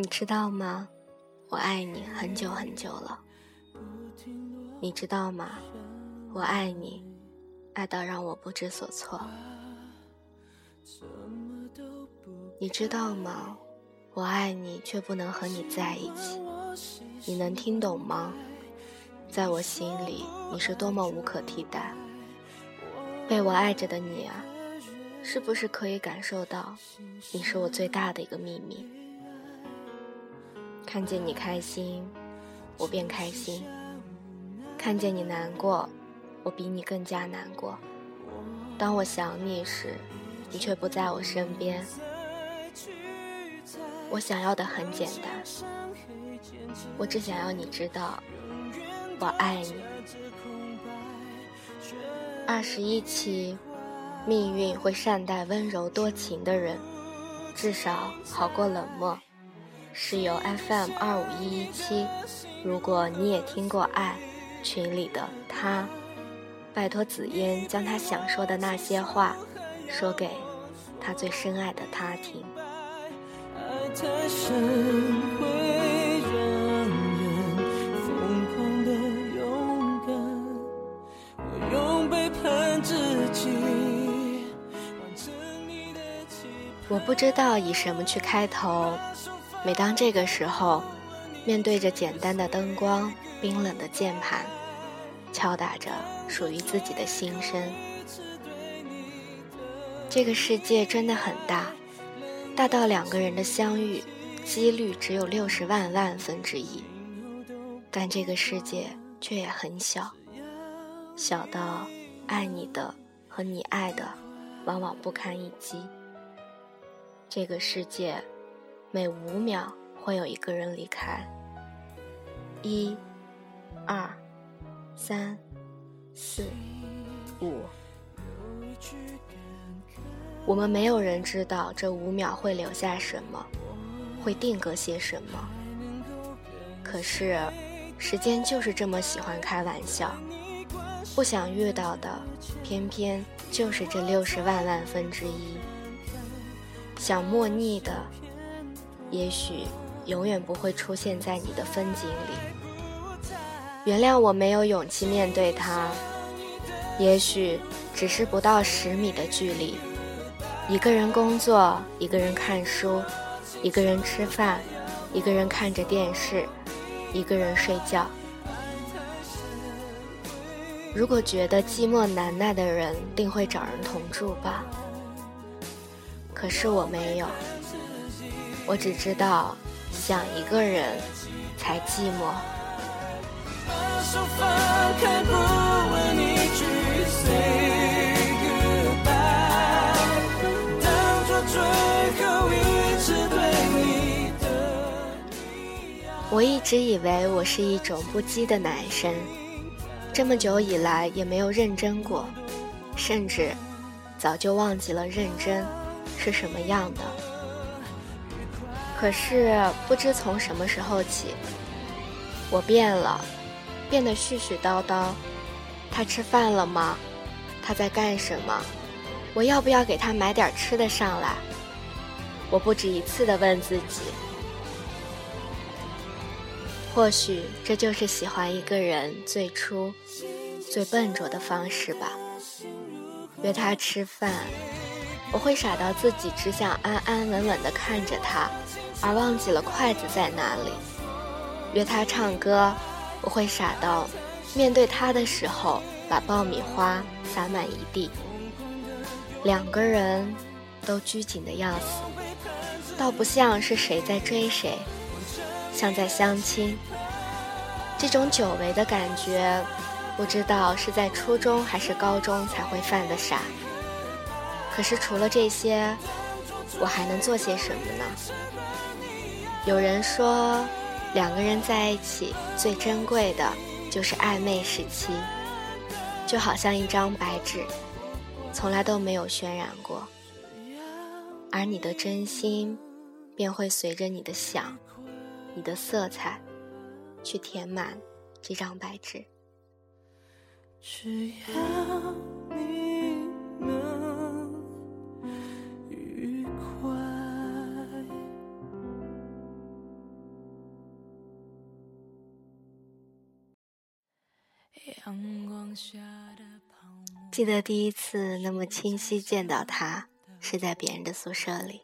你知道吗？我爱你很久很久了。你知道吗？我爱你，爱到让我不知所措。你知道吗？我爱你，却不能和你在一起。你能听懂吗？在我心里，你是多么无可替代。被我爱着的你啊，是不是可以感受到，你是我最大的一个秘密？看见你开心，我便开心；看见你难过，我比你更加难过。当我想你时，你却不在我身边。我想要的很简单，我只想要你知道，我爱你。二十一期，命运会善待温柔多情的人，至少好过冷漠。是由 FM 二五一一七。如果你也听过爱群里的他，拜托紫嫣将他想说的那些话，说给他最深爱的他听。我不知道以什么去开头。每当这个时候，面对着简单的灯光、冰冷的键盘，敲打着属于自己的心声。这个世界真的很大，大到两个人的相遇几率只有六十万万分之一，但这个世界却也很小，小到爱你的和你爱的往往不堪一击。这个世界。每五秒会有一个人离开，一、二、三、四、五。我们没有人知道这五秒会留下什么，会定格些什么。可是，时间就是这么喜欢开玩笑，不想遇到的，偏偏就是这六十万万分之一。想莫逆的。也许永远不会出现在你的风景里。原谅我没有勇气面对他。也许只是不到十米的距离，一个人工作，一个人看书，一个人吃饭，一个人看着电视，一个人睡觉。如果觉得寂寞难耐的人，定会找人同住吧。可是我没有。我只知道，想一个人才寂寞。我一直以为我是一种不羁的男生，这么久以来也没有认真过，甚至早就忘记了认真是什么样的。可是不知从什么时候起，我变了，变得絮絮叨叨。他吃饭了吗？他在干什么？我要不要给他买点吃的上来？我不止一次的问自己。或许这就是喜欢一个人最初、最笨拙的方式吧。约他吃饭，我会傻到自己只想安安稳稳的看着他。而忘记了筷子在哪里。约他唱歌，我会傻到面对他的时候把爆米花洒满一地。两个人都拘谨的要死，倒不像是谁在追谁，像在相亲。这种久违的感觉，不知道是在初中还是高中才会犯的傻。可是除了这些，我还能做些什么呢？有人说，两个人在一起最珍贵的就是暧昧时期，就好像一张白纸，从来都没有渲染过，而你的真心便会随着你的想、你的色彩，去填满这张白纸。只要你能。记得第一次那么清晰见到他，是在别人的宿舍里。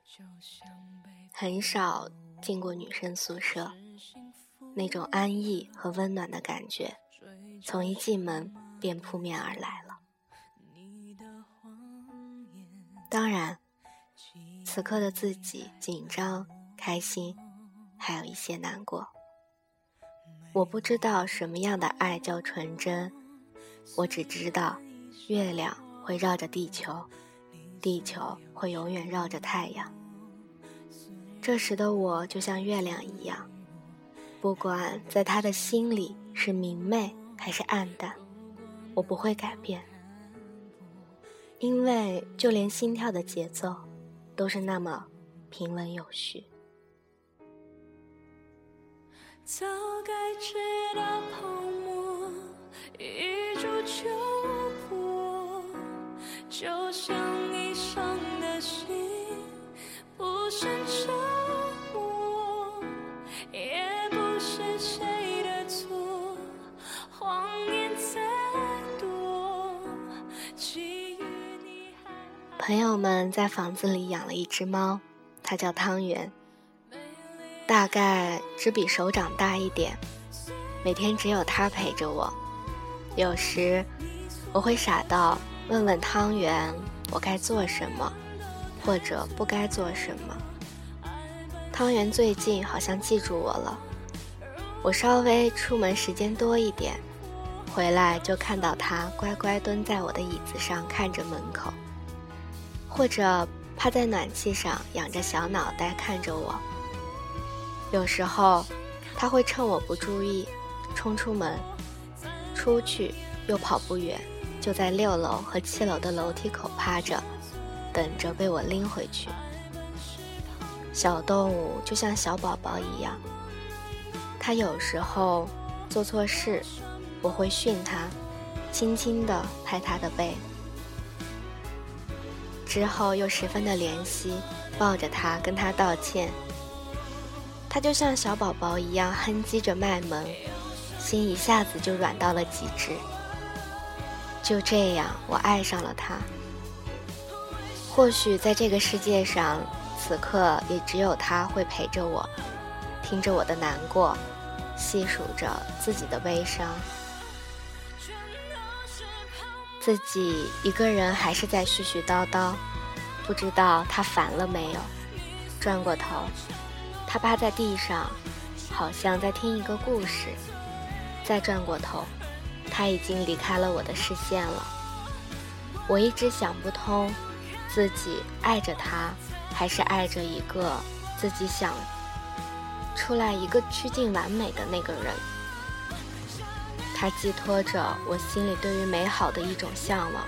很少进过女生宿舍，那种安逸和温暖的感觉，从一进门便扑面而来了。当然，此刻的自己紧张、开心，还有一些难过。我不知道什么样的爱叫纯真，我只知道，月亮会绕着地球，地球会永远绕着太阳。这时的我就像月亮一样，不管在他的心里是明媚还是暗淡，我不会改变，因为就连心跳的节奏，都是那么平稳有序。早该知道泡沫一触就破，就像你伤的心不是沉默，也不是谁的错，谎言再多，基于你还朋友们在房子里养了一只猫，它叫汤圆。大概只比手掌大一点，每天只有它陪着我。有时我会傻到问问汤圆，我该做什么，或者不该做什么。汤圆最近好像记住我了。我稍微出门时间多一点，回来就看到它乖乖蹲在我的椅子上看着门口，或者趴在暖气上仰着小脑袋看着我。有时候，他会趁我不注意，冲出门，出去又跑不远，就在六楼和七楼的楼梯口趴着，等着被我拎回去。小动物就像小宝宝一样，他有时候做错事，我会训他，轻轻地拍他的背，之后又十分的怜惜，抱着他跟他道歉。他就像小宝宝一样哼唧着卖萌，心一下子就软到了极致。就这样，我爱上了他。或许在这个世界上，此刻也只有他会陪着我，听着我的难过，细数着自己的悲伤。自己一个人还是在絮絮叨叨，不知道他烦了没有。转过头。他趴在地上，好像在听一个故事。再转过头，他已经离开了我的视线了。我一直想不通，自己爱着他，还是爱着一个自己想出来一个趋近完美的那个人。他寄托着我心里对于美好的一种向往，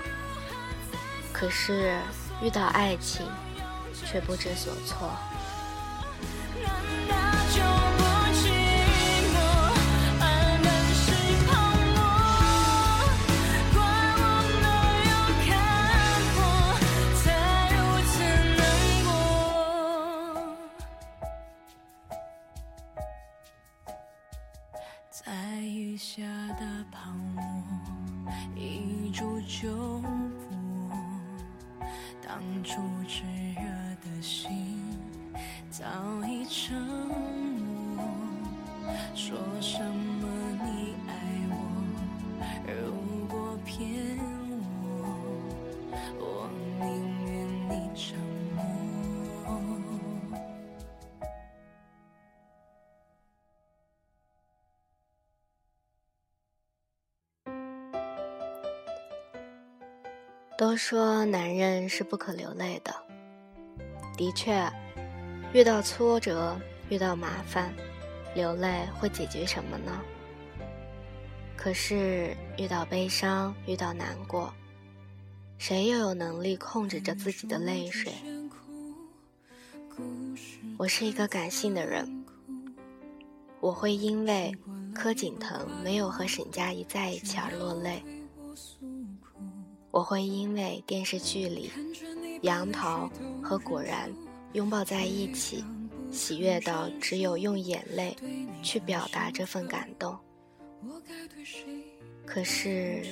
可是遇到爱情，却不知所措。都说男人是不可流泪的，的确，遇到挫折、遇到麻烦，流泪会解决什么呢？可是遇到悲伤、遇到难过，谁又有能力控制着自己的泪水？我是一个感性的人，我会因为柯景腾没有和沈佳宜在一起而落泪。我会因为电视剧里杨桃和果然拥抱在一起，喜悦到只有用眼泪去表达这份感动。可是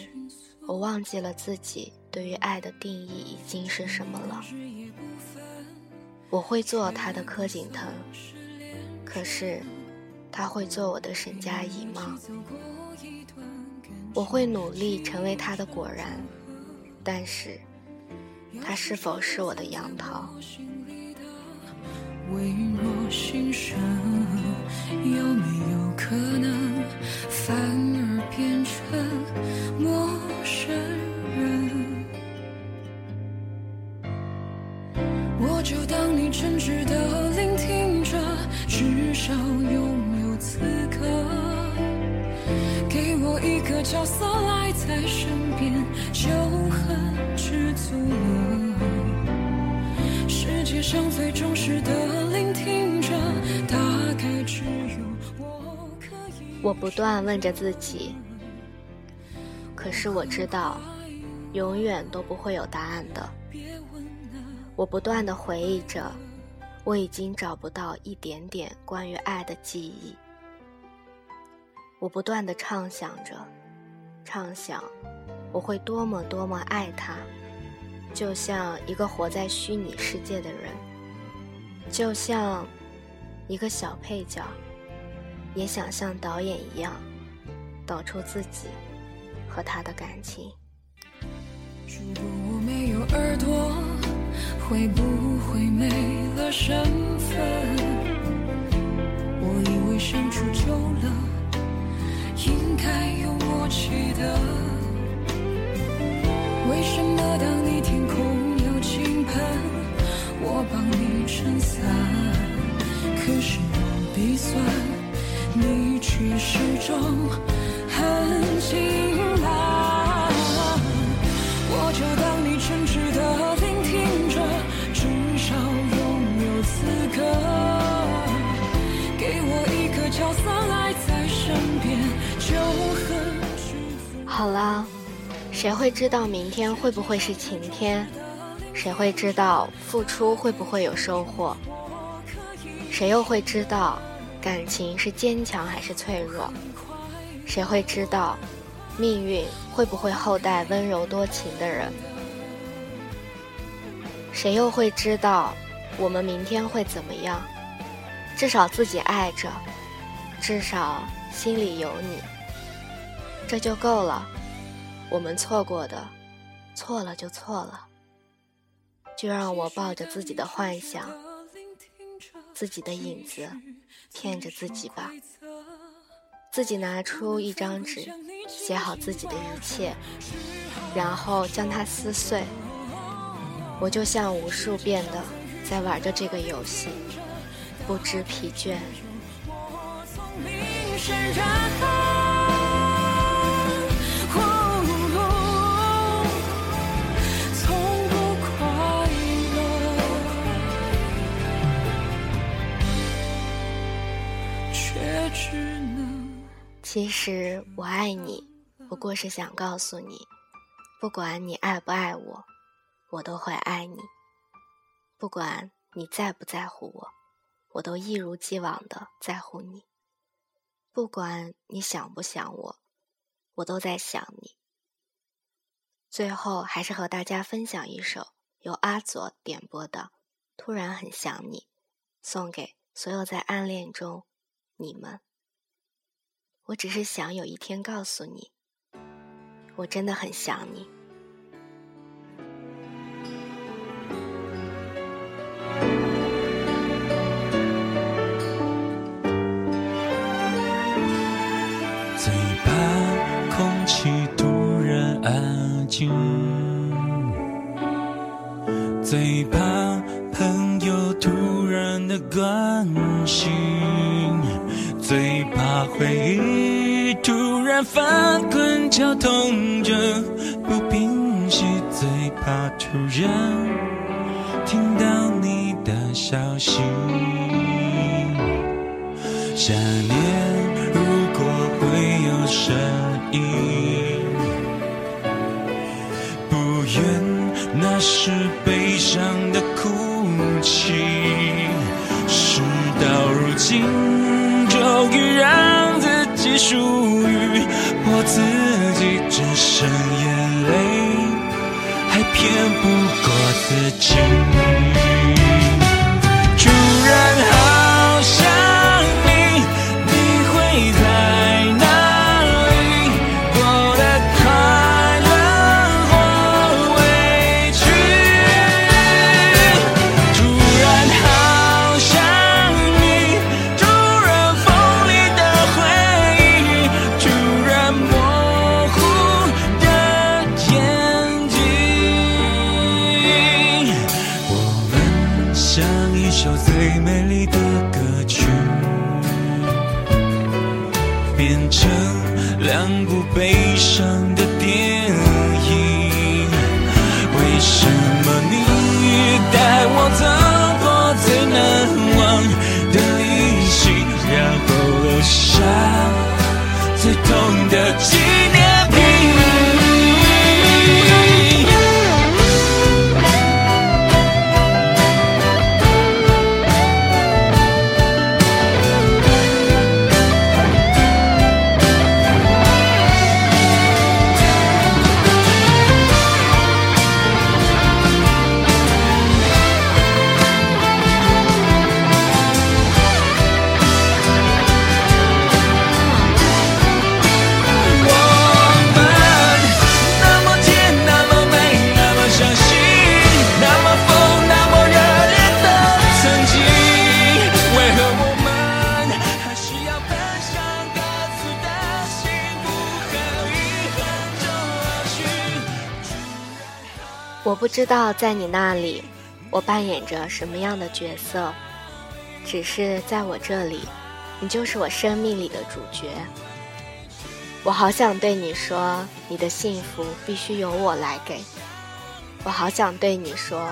我忘记了自己对于爱的定义已经是什么了。我会做他的柯景腾，可是他会做我的沈佳宜吗？我会努力成为他的果然，但是他是否是我的杨桃？微弱心声，有没有可能反而变成陌生人？我就当你真挚的聆听着，至少有一个角色赖在身边，就很知足了。世界上最忠实的。我不断问着自己，可是我知道，永远都不会有答案的。我不断的回忆着，我已经找不到一点点关于爱的记忆。我不断的畅想着，畅想我会多么多么爱他，就像一个活在虚拟世界的人，就像一个小配角。也想像导演一样，导出自己和他的感情。如果我没有耳朵，会不会没了身份？我以为相处久了，应该有默契的。为什么当你天空有倾盆，我帮你撑伞，可是我鼻酸。你却始终谁会知道明天会不会是晴天？谁会知道付出会不会有收获？谁又会知道？感情是坚强还是脆弱？谁会知道，命运会不会厚待温柔多情的人？谁又会知道，我们明天会怎么样？至少自己爱着，至少心里有你，这就够了。我们错过的，错了就错了，就让我抱着自己的幻想，自己的影子。骗着自己吧，自己拿出一张纸，写好自己的一切，然后将它撕碎。我就像无数遍的在玩着这个游戏，不知疲倦。其实我爱你，不过是想告诉你，不管你爱不爱我，我都会爱你；不管你在不在乎我，我都一如既往的在乎你；不管你想不想我，我都在想你。最后，还是和大家分享一首由阿左点播的《突然很想你》，送给所有在暗恋中你们。我只是想有一天告诉你，我真的很想你。最怕空气突然安静，最怕朋友突然的关心。最怕回忆突然翻滚绞痛着不平息，最怕突然听到你的消息。想念如果会有声音，不愿那是悲伤的哭泣。事到如今。终于让自己属于我自己只剩眼泪，还骗不过自己。我不知道在你那里，我扮演着什么样的角色，只是在我这里，你就是我生命里的主角。我好想对你说，你的幸福必须由我来给。我好想对你说，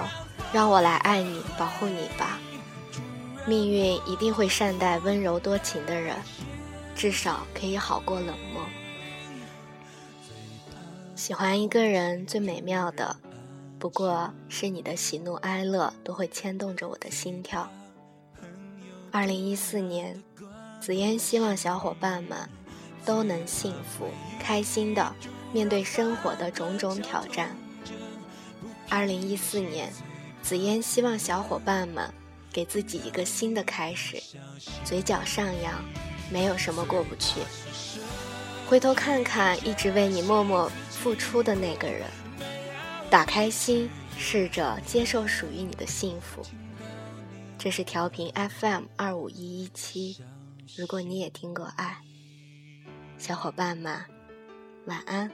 让我来爱你，保护你吧。命运一定会善待温柔多情的人，至少可以好过冷漠。喜欢一个人最美妙的。不过是你的喜怒哀乐都会牵动着我的心跳。二零一四年，紫嫣希望小伙伴们都能幸福、开心的面对生活的种种挑战。二零一四年，紫嫣希望小伙伴们给自己一个新的开始，嘴角上扬，没有什么过不去。回头看看一直为你默默付出的那个人。打开心，试着接受属于你的幸福。这是调频 FM 二五一一七。如果你也听过爱，小伙伴们，晚安。